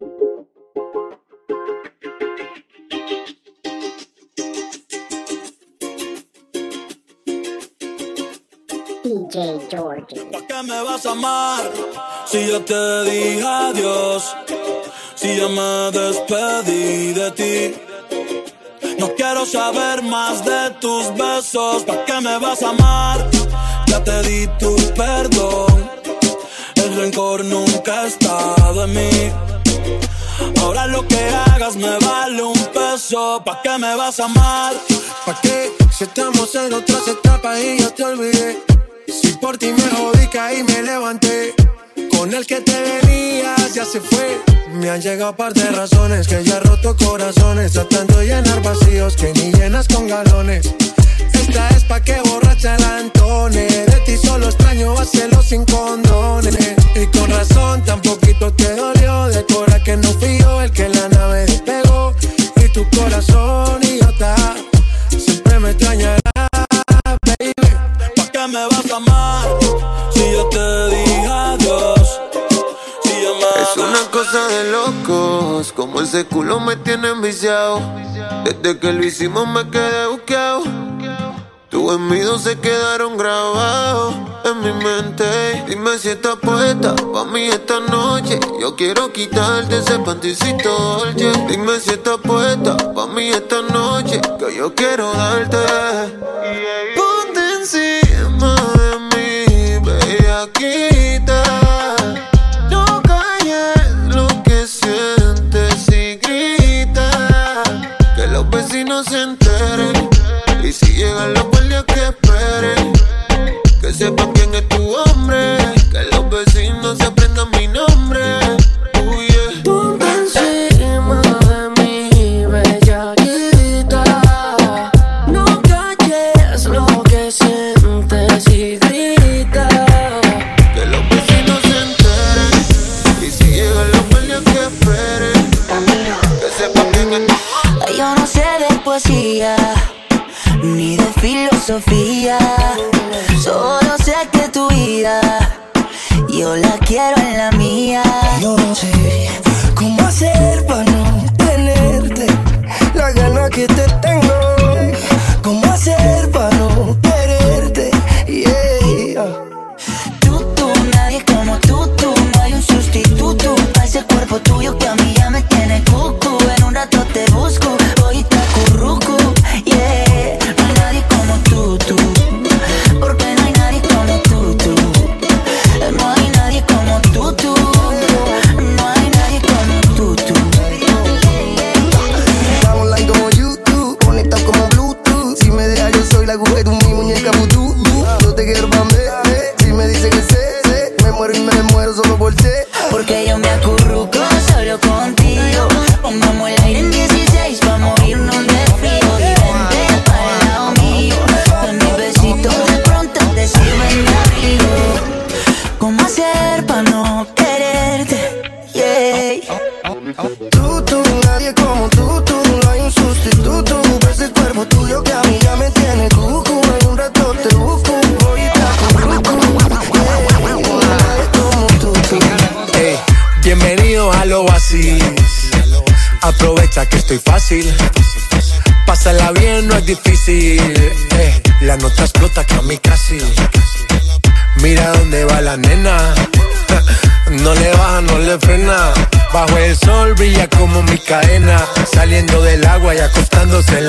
DJ George. ¿Por qué me vas a amar si yo te dije adiós? Si ya me despedí de ti. No quiero saber más de tus besos. ¿Para qué me vas a amar? Ya te di tu perdón. El rencor nunca ha estado en mí. Ahora lo que hagas me vale un peso. ¿Para qué me vas a amar? ¿Pa' qué? Si estamos en otras etapas y ya te olvidé. Si por ti me jodí, caí, me levanté. Con el que te venías ya se fue. Me han llegado par de razones que ya roto corazones. Tratando de llenar vacíos que ni llenas con galones. Esta es pa' que borracha la Antone. De ti solo extraño hacerlo sin condones. Y con razón, tan poquito te dolió. De cora que no fui yo el que la nave despegó. Y tu corazón idiota siempre me extrañará, baby. ¿Para qué me vas a amar si yo te dije adiós? Si ya me Es una cosa de locos, como ese culo me tiene enviciado. Desde que lo hicimos me quedé buqueado. Tus gemidos se quedaron grabados en mi mente. Dime si estás puesta pa' mí esta noche. Yo quiero quitarte ese panticito dolce. Dime si estás puesta pa' mí esta noche. Que yo quiero darte. Ponte encima de mí, bellaquita.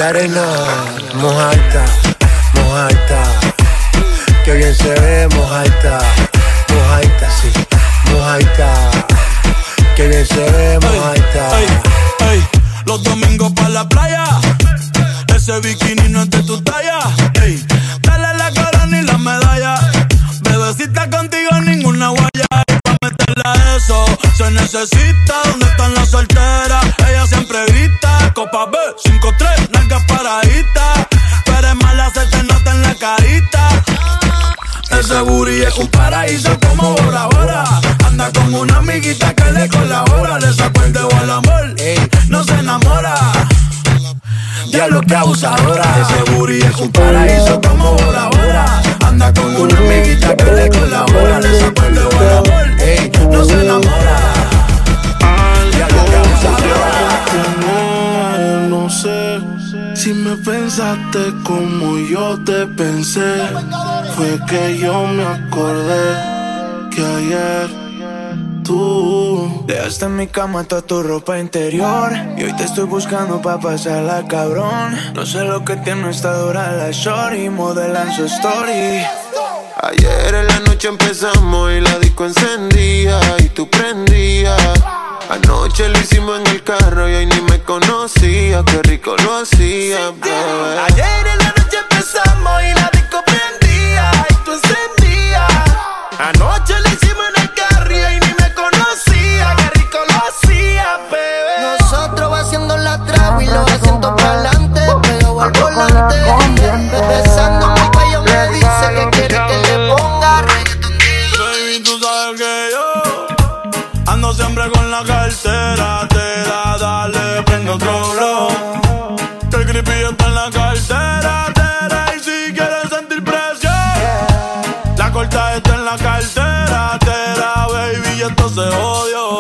La arena. Mojaita, mojaita. Que bien se ve, mojaita. Grita. Copa B, 5-3, nalgas paraditas. Tú eres mala, se te nota en la carita. Ese booty es un paraíso como Bora. Anda con una amiguita que le colabora. Le sacó el dedo al amor, no se enamora. Diablo que abusadora. Ese booty es un paraíso como Bora. Anda con una amiguita que le colabora. Le sacó el dedo al amor, no se enamora. Pensaste como yo te pensé. Fue que yo me acordé que ayer tú dejaste en mi cama toda tu ropa interior. Y hoy te estoy buscando pa' pasarla, cabrón. No sé lo que tiene esta dura la shorty, modelan su story. Ayer en la noche empezamos y la disco encendía y tú prendías. Anoche lo hicimos en el carro y hoy ni me conocía, qué rico lo hacía, Ayer en la noche empezamos y la disco prendía y tú encendías. Anoche lo hicimos en el carro y hoy ni me conocía, qué rico lo hacía, bebé. Nosotros haciendo la traba y los asientos para adelante, pero al volante. La cartera. Tera, baby, y esto se odio.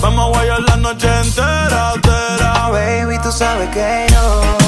Vamos a guayar la noche entera. Tera, Baby, tú sabes que yo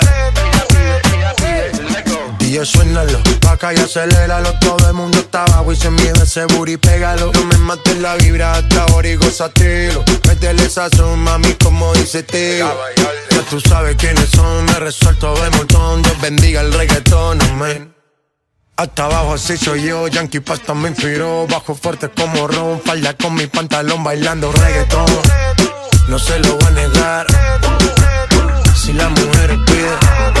DJ suénalo, pa' acá y aceléralo Todo el mundo está abajo y se mide ese booty, pégalo. No me mates la vibra hasta ahora y gozatelo. Métele sazón, mami, como dice tío Ya tú sabes quiénes son, me resuelto de montón. Dios bendiga el reggaetón, amén. Hasta abajo así soy yo, Yankee Pasta me inspiró. Bajo fuerte como Ron, falda con mi pantalón bailando reggaetón. No se lo voy a negar. Si la mujer pide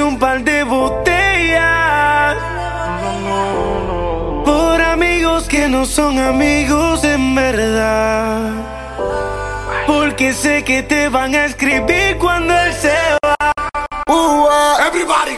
Un par de botellas. Por amigos que no son amigos en verdad. Porque sé que te van a escribir cuando él se va. Everybody,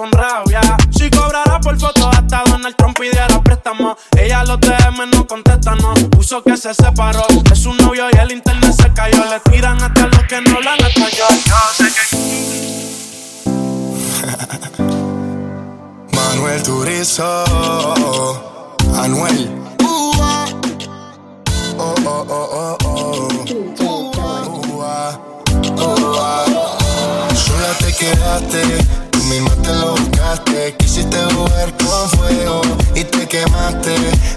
con rabia. Si cobrara por fotos hasta Donald Trump pidiera préstamo. Ella los DM no contesta, no. Puso que se separó de su novio y el internet se cayó. Le tiran hasta los que no la han hasta yo. Yo sé que. Manuel Turizo. Anuel. Oh, oh, oh, oh, oh. Sola te quedaste te lo buscaste. Quisiste jugar con fuego y te quemaste.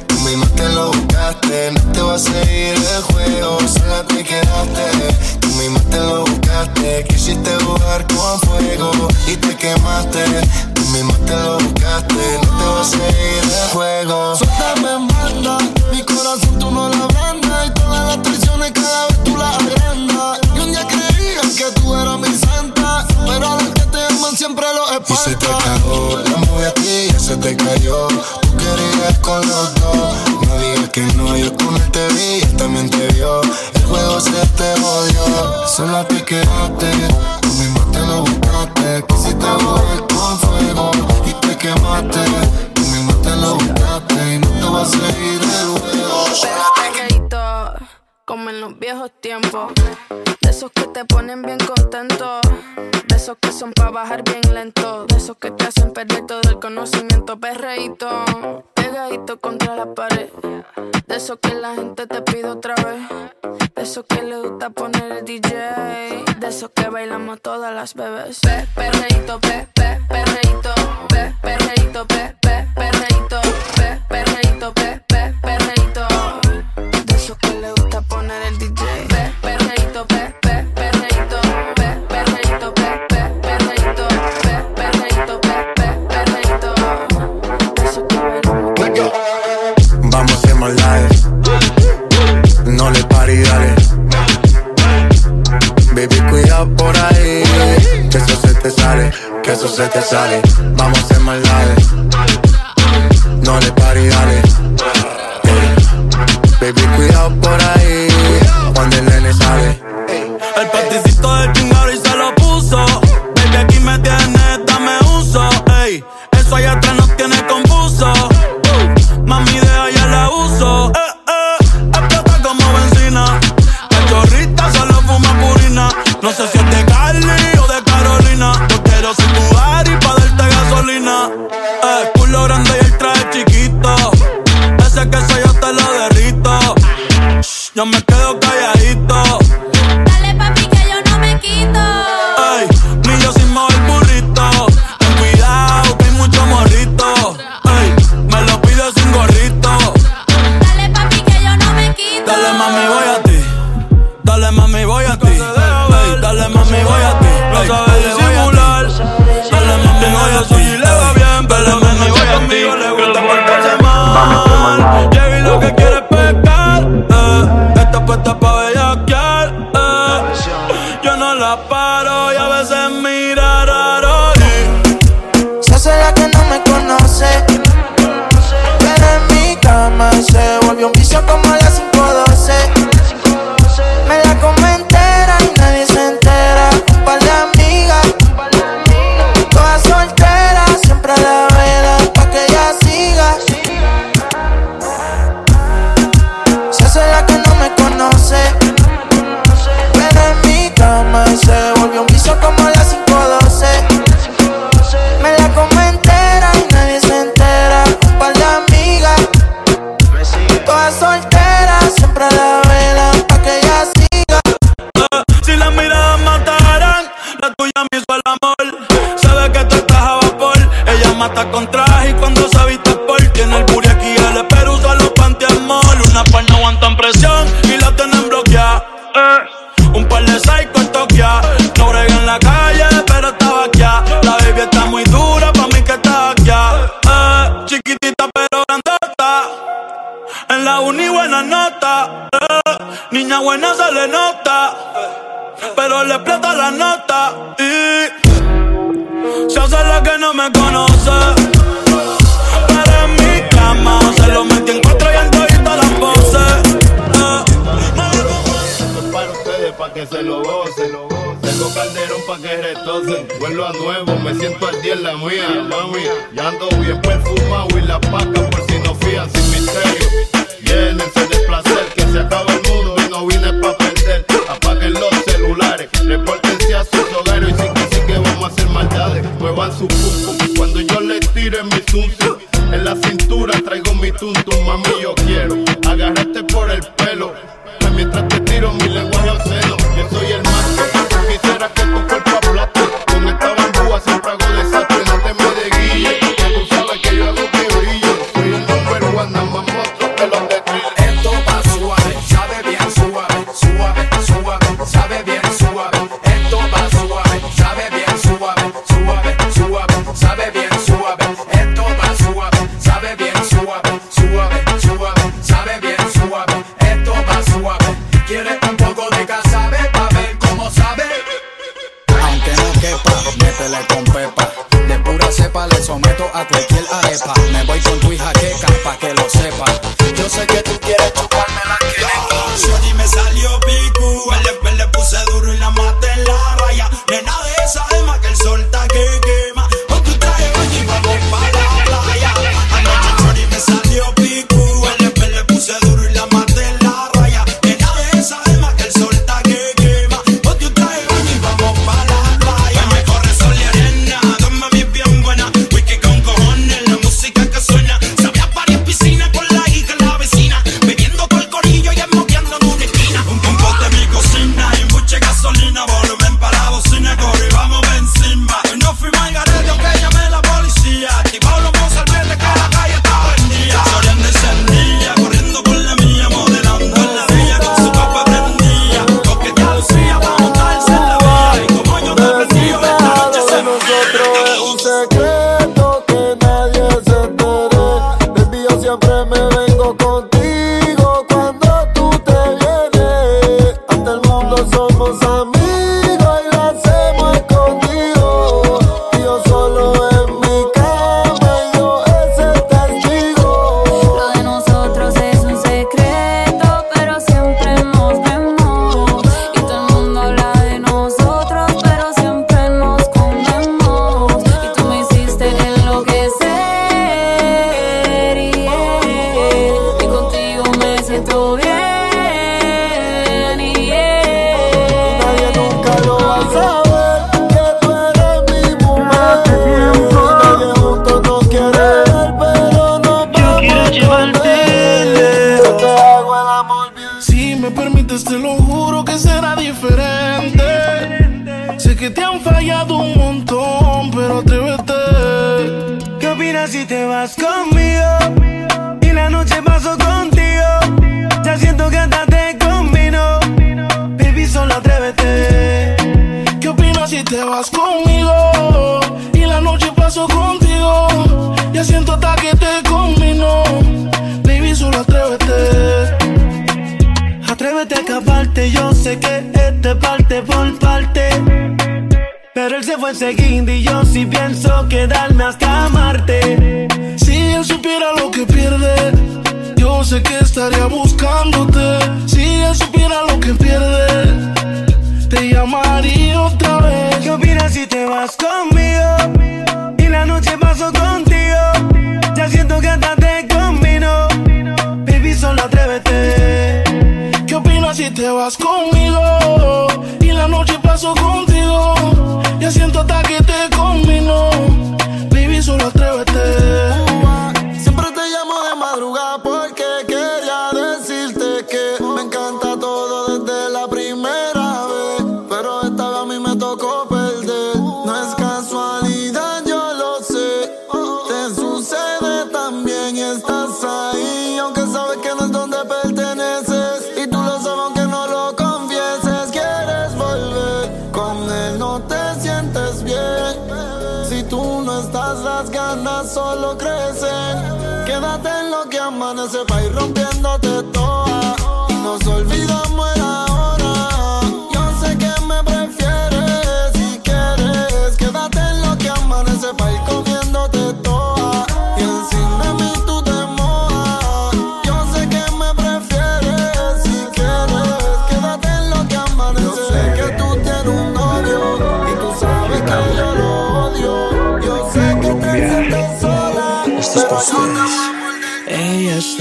Tú mismo te lo buscaste. No te va a seguir el juego, sola te quedaste. Tú mismo te lo buscaste. Quisiste jugar con fuego y te quemaste. Tú mismo te lo buscaste. No te va a seguir el juego. Suéltame, manda. Mi corazón tú no lo abrandas. Y todas las traiciones cada vez tú las agrandas. Y un día que tú eras mi santa. Pero ahora siempre los. Y se te cagó, la moví a ti y se te cayó. Tú querías con los dos. No digas que no, yo con él te vi, él también te vio. El juego se te jodió, solo a ti quedaste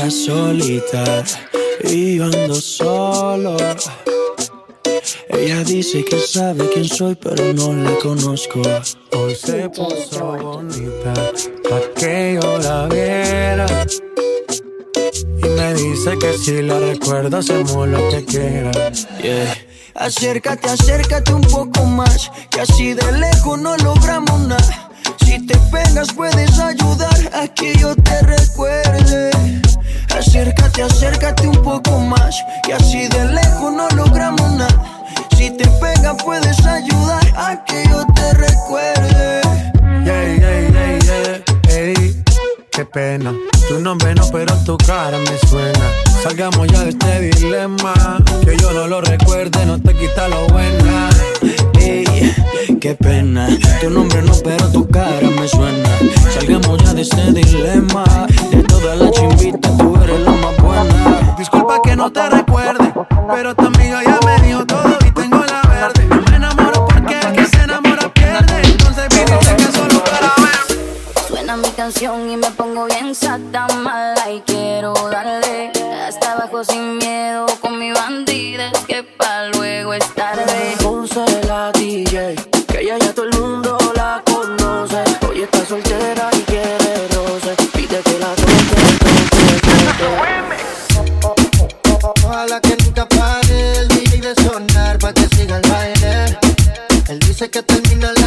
está solita y yo ando solo. Ella dice que sabe quién soy, pero no la conozco. Hoy se puso bonita pa' que yo la viera. Y me dice que si la recuerdo hacemos lo que quieras. Yeah. Acércate, acércate un poco más, que así de lejos no logramos nada. Si te pegas puedes ayudar a que yo te recuerde. Acércate, acércate un poco más, que así de lejos no logramos nada. Si te pegas puedes ayudar a que yo te recuerde. Yeah, yeah, yeah, qué pena. Tu nombre no, pero tu cara me suena. Salgamos ya de este dilema. Que yo no lo recuerde, no te quita lo buena. Ey, qué pena. Tu nombre no, pero tu cara me suena. Salgamos ya de este dilema. De todas las chimbitas, tú eres la más buena. Disculpa que no te recuerde, pero tu amiga ya me dijo todo y tengo la verde. Me canción y me pongo bien sata mala y quiero darle hasta abajo sin miedo con mi bandida es que pa luego es tarde. Ponce la DJ, que ella ya todo el mundo la conoce. Hoy está soltera y quiere roce. Pide que la toque, Ojalá que nunca pare el DJ de sonar pa' que siga el baile. Él dice que termina a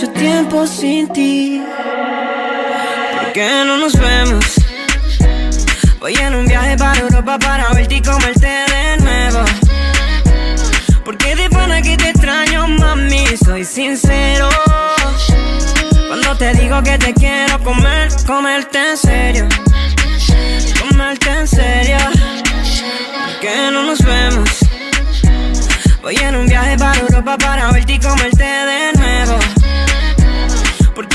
mucho tiempo sin ti. ¿Por qué no nos vemos? Voy en un viaje para Europa para verte y comerte de nuevo. Porque de pana que te extraño, mami, soy sincero. Cuando te digo que te quiero comer, comerte en serio. Comerte en serio. ¿Por qué no nos vemos? Voy en un viaje para Europa para verte y comerte de nuevo.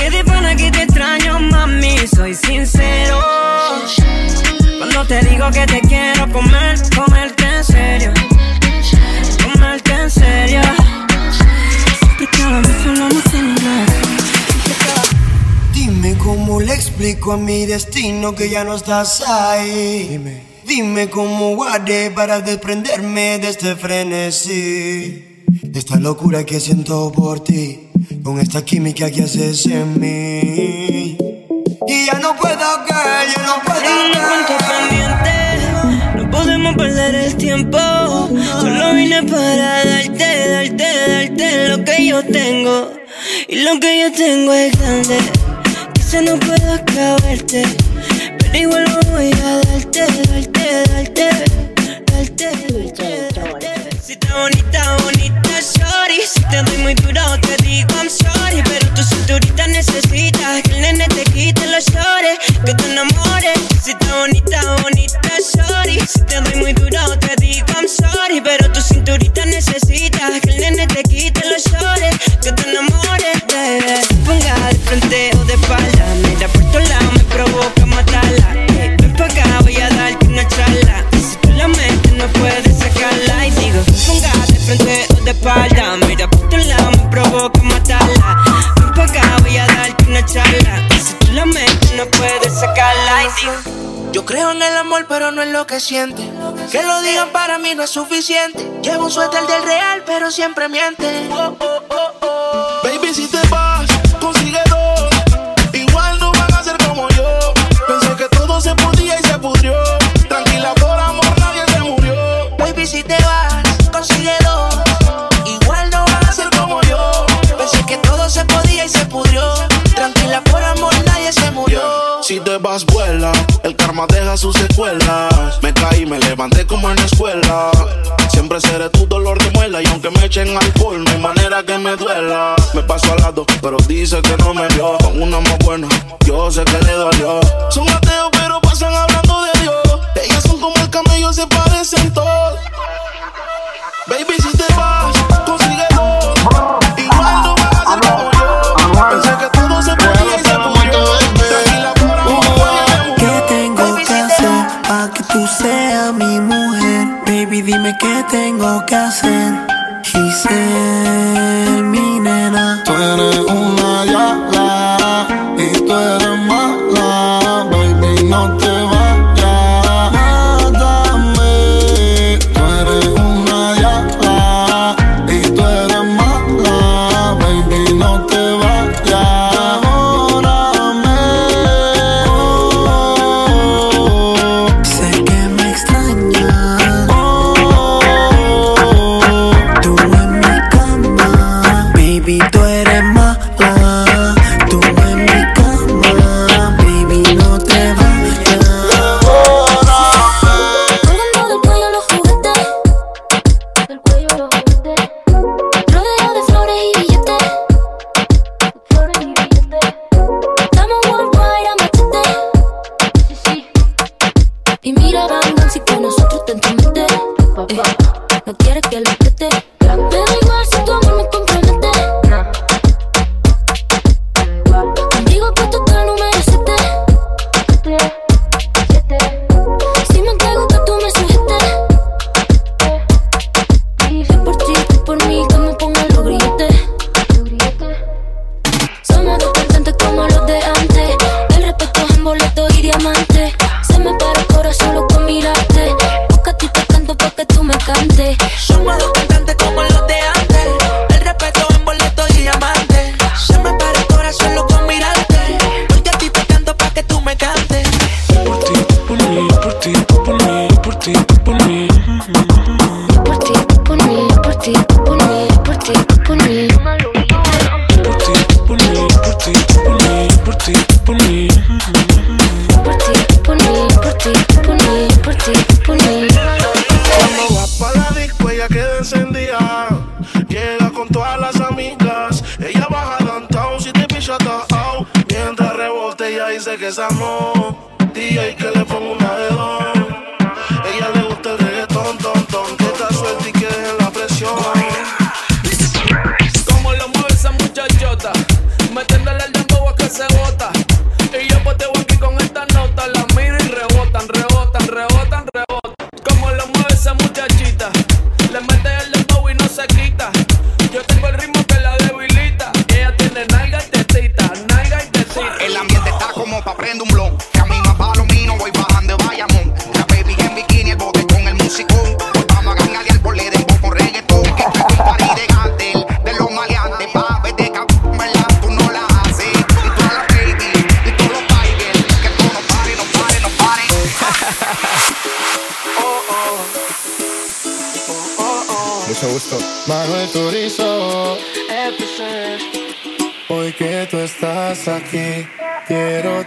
Que de pana que te extraño, mami, soy sincero. Cuando te digo que te quiero comer, comerte en serio. Comerte en serio. Siempre que hablamos, hablamos en inglés. Dime cómo le explico a mi destino que ya no estás ahí. Dime. Dime cómo guardé para desprenderme de este frenesí, de esta locura que siento por ti con esta química que haces en mí. Y ya no puedo caer, ya no puedo caer. No podemos perder el tiempo. Solo vine para darte, darte, darte lo que yo tengo. Y lo que yo tengo es grande. Que Quizá no puedo acabarte. Pero igual voy a darte, darte, darte. Darte, darte. Si está bonita, bonita, sorry. Si te doy muy duro, te digo. espalda. Mira por tu lado, me provoca matarla. Ven pa' acá, voy a darte una charla. Si tú la metes, no puedes sacarla. Y yo creo en el amor, pero no en lo que siente. Que lo digan para mí no es suficiente. Llevo un suéter del real, pero siempre miente. Oh, oh, oh, oh. Baby, si te vas, consigue dos. En alcohol, no hay manera que me duela. Me paso al lado, pero dice que no me vio. Con una más buena, yo sé que le dolió.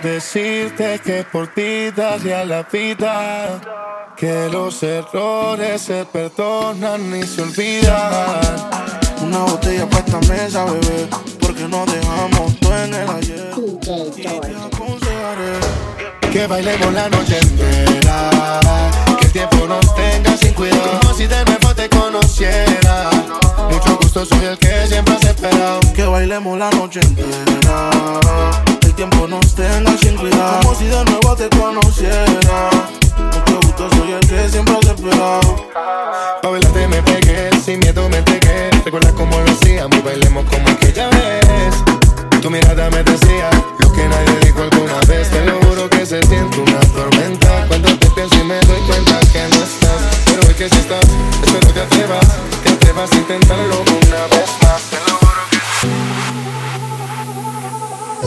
Decirte que por ti daría la vida. Que los errores se perdonan y se olvidan. Una botella para esta mesa, bebé. Porque no dejamos todo en el ayer. Que bailemos la noche entera. Que el tiempo nos tenga sin cuidado. Como si de nuevo te conociera. Mucho gusto, soy el que siempre has esperado. Que bailemos la noche entera. Tiempo nos tenga sin cuidado. Como si de nuevo te conociera. Mucho gusto, soy el que siempre has esperado. Pa' bailarte me pegué, sin miedo me pegué. Recuerda cómo lo hacíamos, bailemos como aquella vez. Tu mirada me decía lo que nadie dijo alguna vez. Te lo juro que se siente una tormenta. Cuando te pienso y me doy cuenta que no estás. Pero hoy que si estás, espero te atrevas. Te atrevas a intentarlo una vez más. Te lo juro que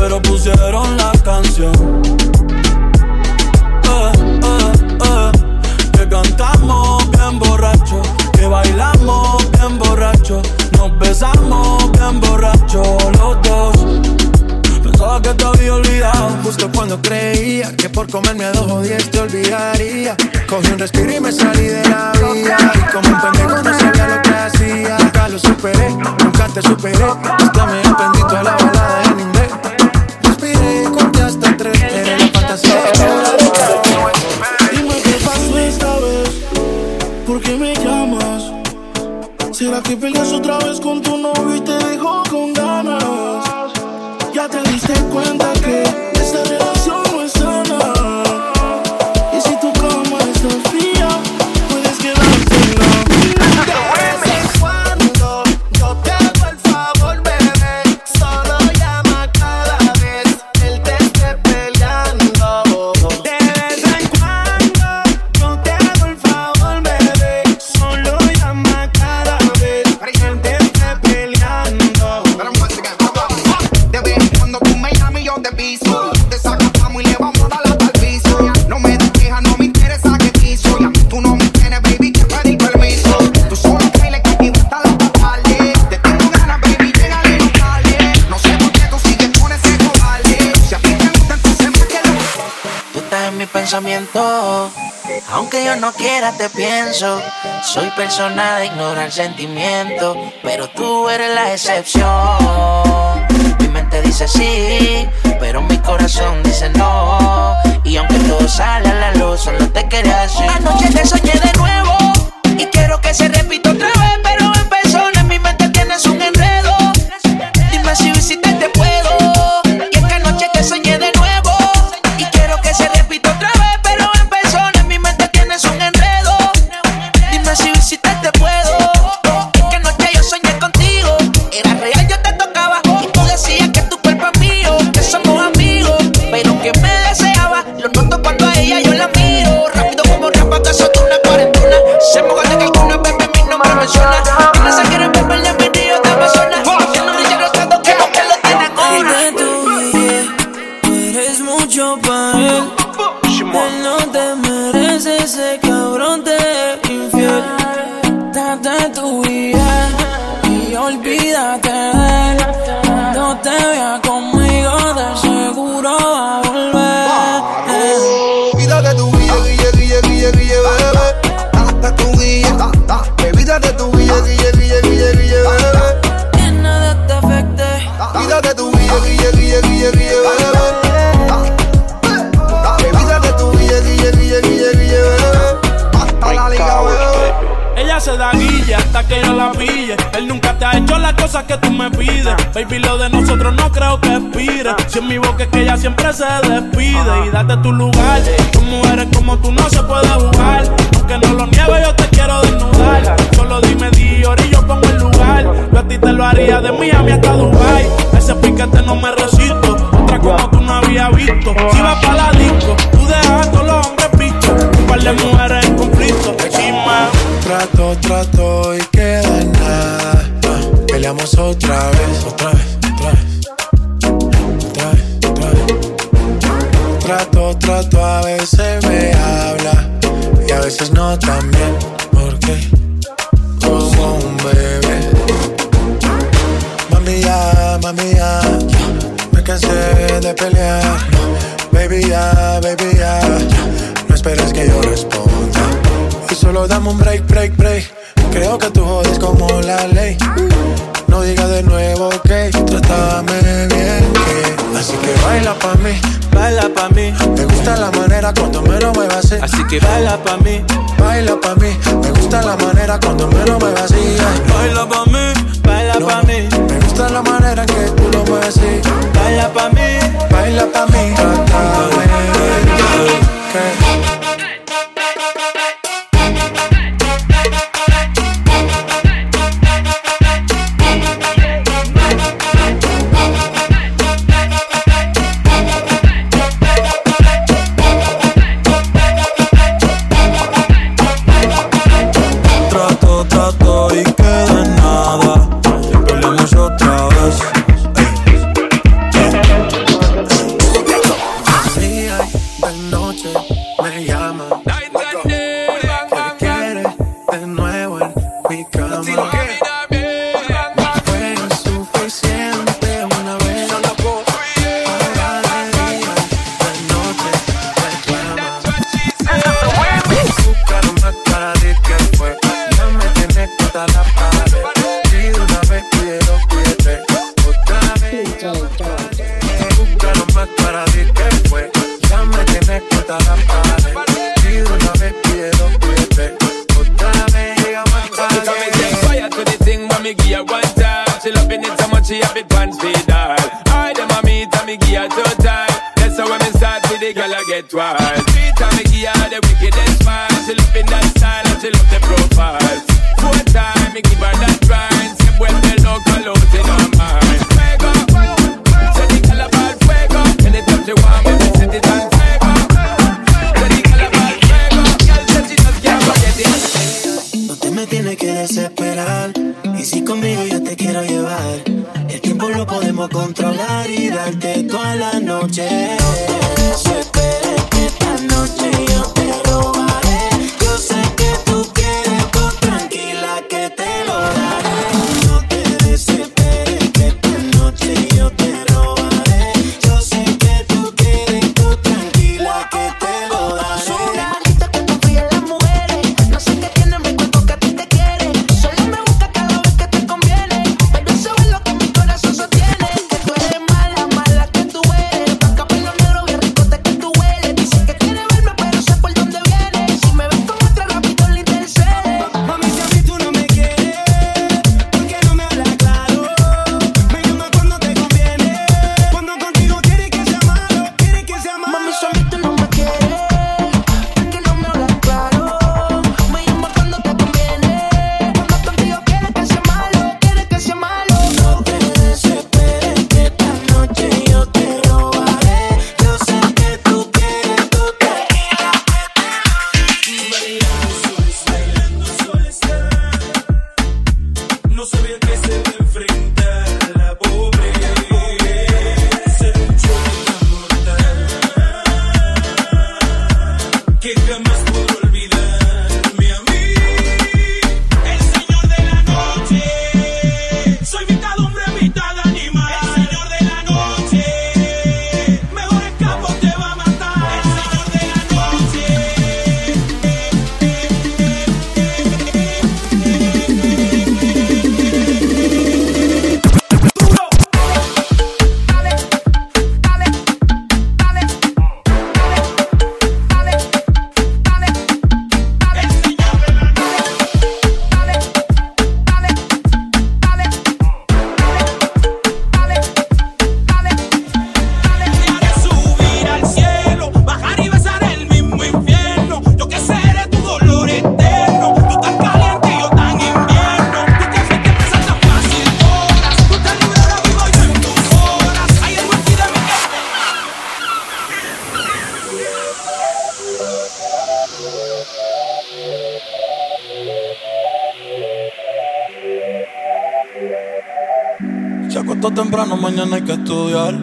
Pero pusieron la canción. Eh, eh, eh, que cantamos bien borracho, que bailamos bien borracho, nos besamos bien borracho los dos. Pensaba que te había olvidado. Justo cuando creía que por comerme a dos o diez te olvidaría. Cogí un respiro y me salí de la vía. Y como un pendejo no sabía lo que hacía. Nunca lo superé, nunca te superé. Hasta me aprendí toda la peleas otra vez con tu novio y te dejó con ganas? Ya te diste cuenta que te pienso. Soy persona de ignorar sentimientos. Pero tú eres la excepción. Mi mente dice sí, pero mi corazón dice no. Y aunque todo sale a la luz, solo te quería decir. Anoche te soñé de nuevo. Y quiero que se repita otra vez. Las cosas que tú me pides. Baby, lo de nosotros no creo que expire. Si en mi boca es que ella siempre se despide. Y date tu lugar. Con mujeres como tú no se puede jugar. aunque no lo niegue, yo te quiero desnudar. Solo dime Dior y yo pongo el lugar. Yo a ti te lo haría de Miami hasta Dubai. Ese piquete no me resisto. Otra como tú no había visto. Si vas para la disco, tú dejas todos los hombres pichos. Un par de mujeres en conflicto. Chima. Trato, trato y queda en nada. Otra vez, otra vez, otra vez. Otra vez, otra vez. Trato, trato, a veces me habla y a veces no también. Porque como un bebé. Mami ya, mami ya, me cansé de pelear. Baby ya, baby ya, no esperes que yo responda. Y solo dame un break, break, break. Creo que tú jodes como la ley. No digas de nuevo que trátame bien, que así que baila pa mí, baila pa mí. Me gusta la manera cuando me lo muevas así. Así que baila pa mí, baila pa mí. Me gusta la manera cuando me lo muevas así. Baila pa mí, baila No, pa mí, Me gusta la manera que tú lo mueves así. baila pa mí. Baila pa mí, trátame bien, que mañana hay que estudiar.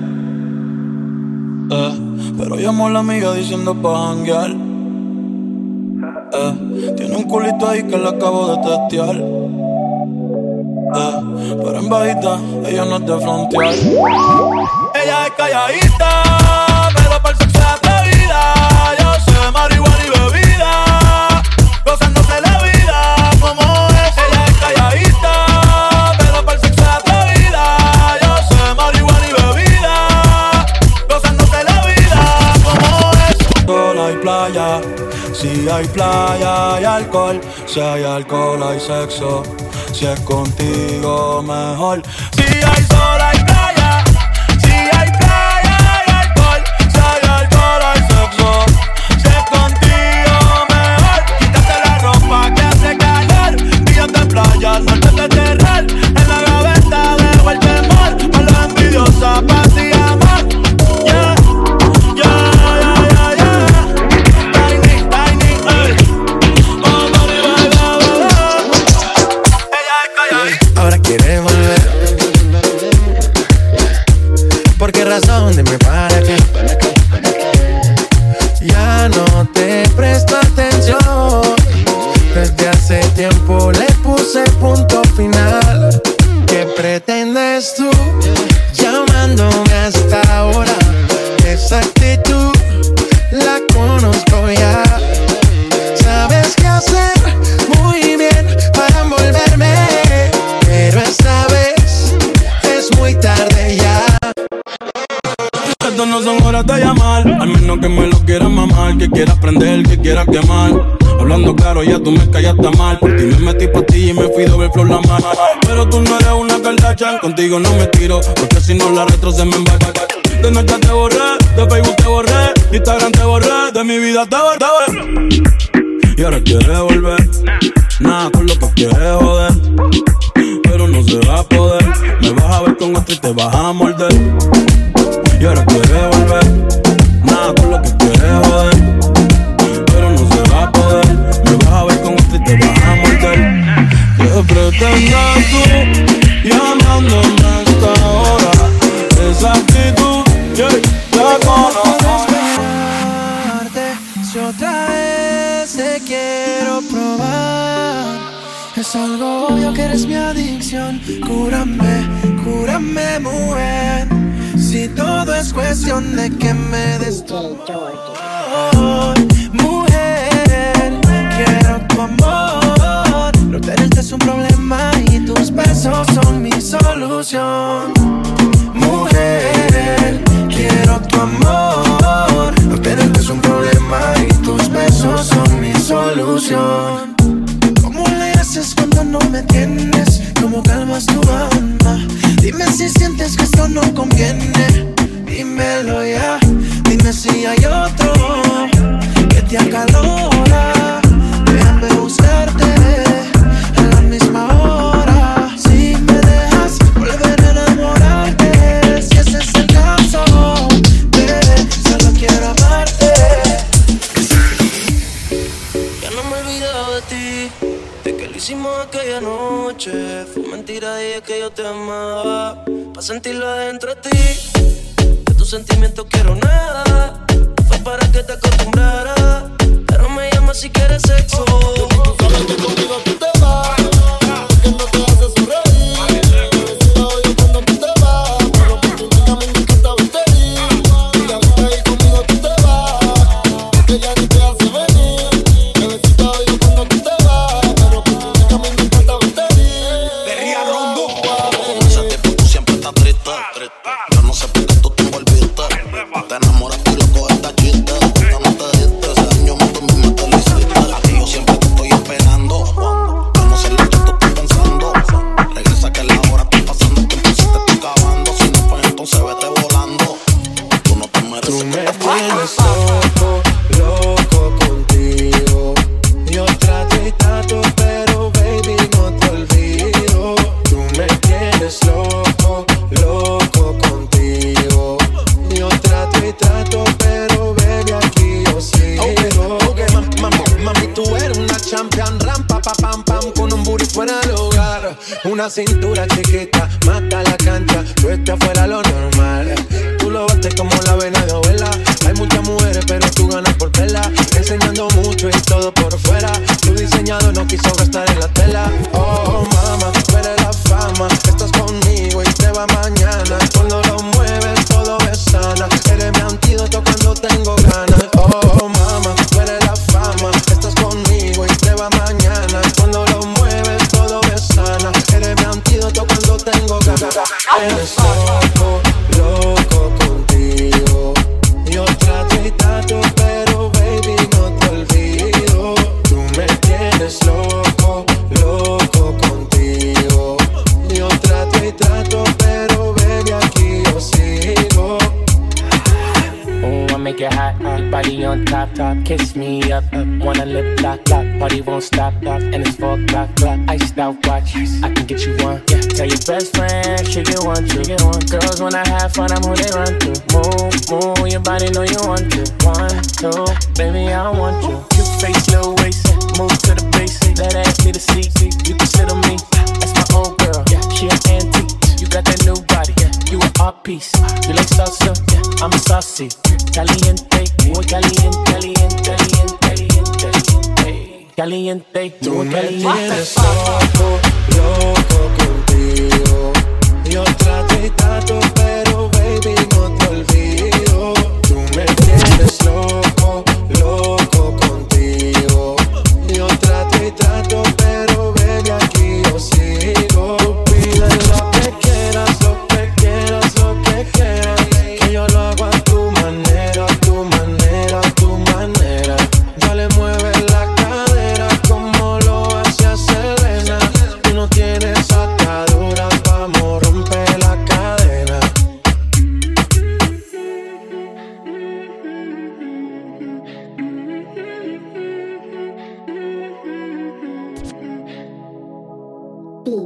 Eh, pero llamo a la amiga diciendo pa' janguear. Eh, tiene un culito ahí que le acabo de testear. Eh, pero en bajita, ella no es de frontear. Ella es calladita, pero para el sexo atrevida. Yo sé marihuana hay playa hay alcohol, si hay alcohol hay sexo. Si es contigo mejor. Tú me callaste mal. Por ti me metí pa' ti y me fui doble flor la mano. Pero tú no eres una Kardashian, contigo no me tiro, porque si no la retro se me embarca. De noche te borré, de Facebook te borré, de Instagram te borré, de mi vida te borré. Y ahora quieres volver, nada con lo que quieres joder. Pero no se va a poder, me vas a ver con otro y te vas a morder. Y ahora quiere volver. Nada con lo que quiere joder. ¿Qué pretendes tú llamándome a esta hora? Esa actitud, yeah, la conozco. Si otra vez te quiero probar, es algo obvio que eres mi adicción. Cúrame, cúrame, mujer. Si todo es cuestión de que me des amor, mujer, quiero tu amor. No tenerte es un problema y tus besos son mi solución. Mujer, quiero tu amor. No tenerte es un problema y tus besos son mi solución. ¿Cómo le haces cuando no me tienes? ¿Cómo calmas tu alma? Dime si sientes que esto no conviene. Dímelo ya. Dime si hay otro que te acalora. Que yo te amaba, para sentirlo adentro de ti. De tus sentimientos quiero nada, fue para que te acostumbrara. Pero me llamas si quieres sexo. Tú make it hot, hot. Body on top, top. Kiss me up, up. Wanna lip lock, lock. Party won't stop, stop. And it's four o'clock, clock. Iced out watch. I can get you one. Yeah. Tell your best friend she get one, two. Get one. Girls when I have fun, I'm who they run to. Move, move. Your body know you want to. One, two. Baby, I want you. Cute face, little waist. Move to the base. That ass need a seat. You can sit on me. That's my old girl. Yeah, she an antique. You got that new body. You an art piece. You like salsa? Yeah, I'm saucy. Caliente, muy caliente, caliente, caliente, caliente. Caliente, Tú muy me tienes loco, loco contigo. Yo trato y trato, pero baby, no te olvido. Tú me tienes loco, loco contigo. Yo trato y trato, pero baby, aquí yo sigo.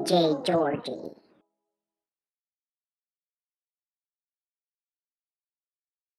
DJ Georgie.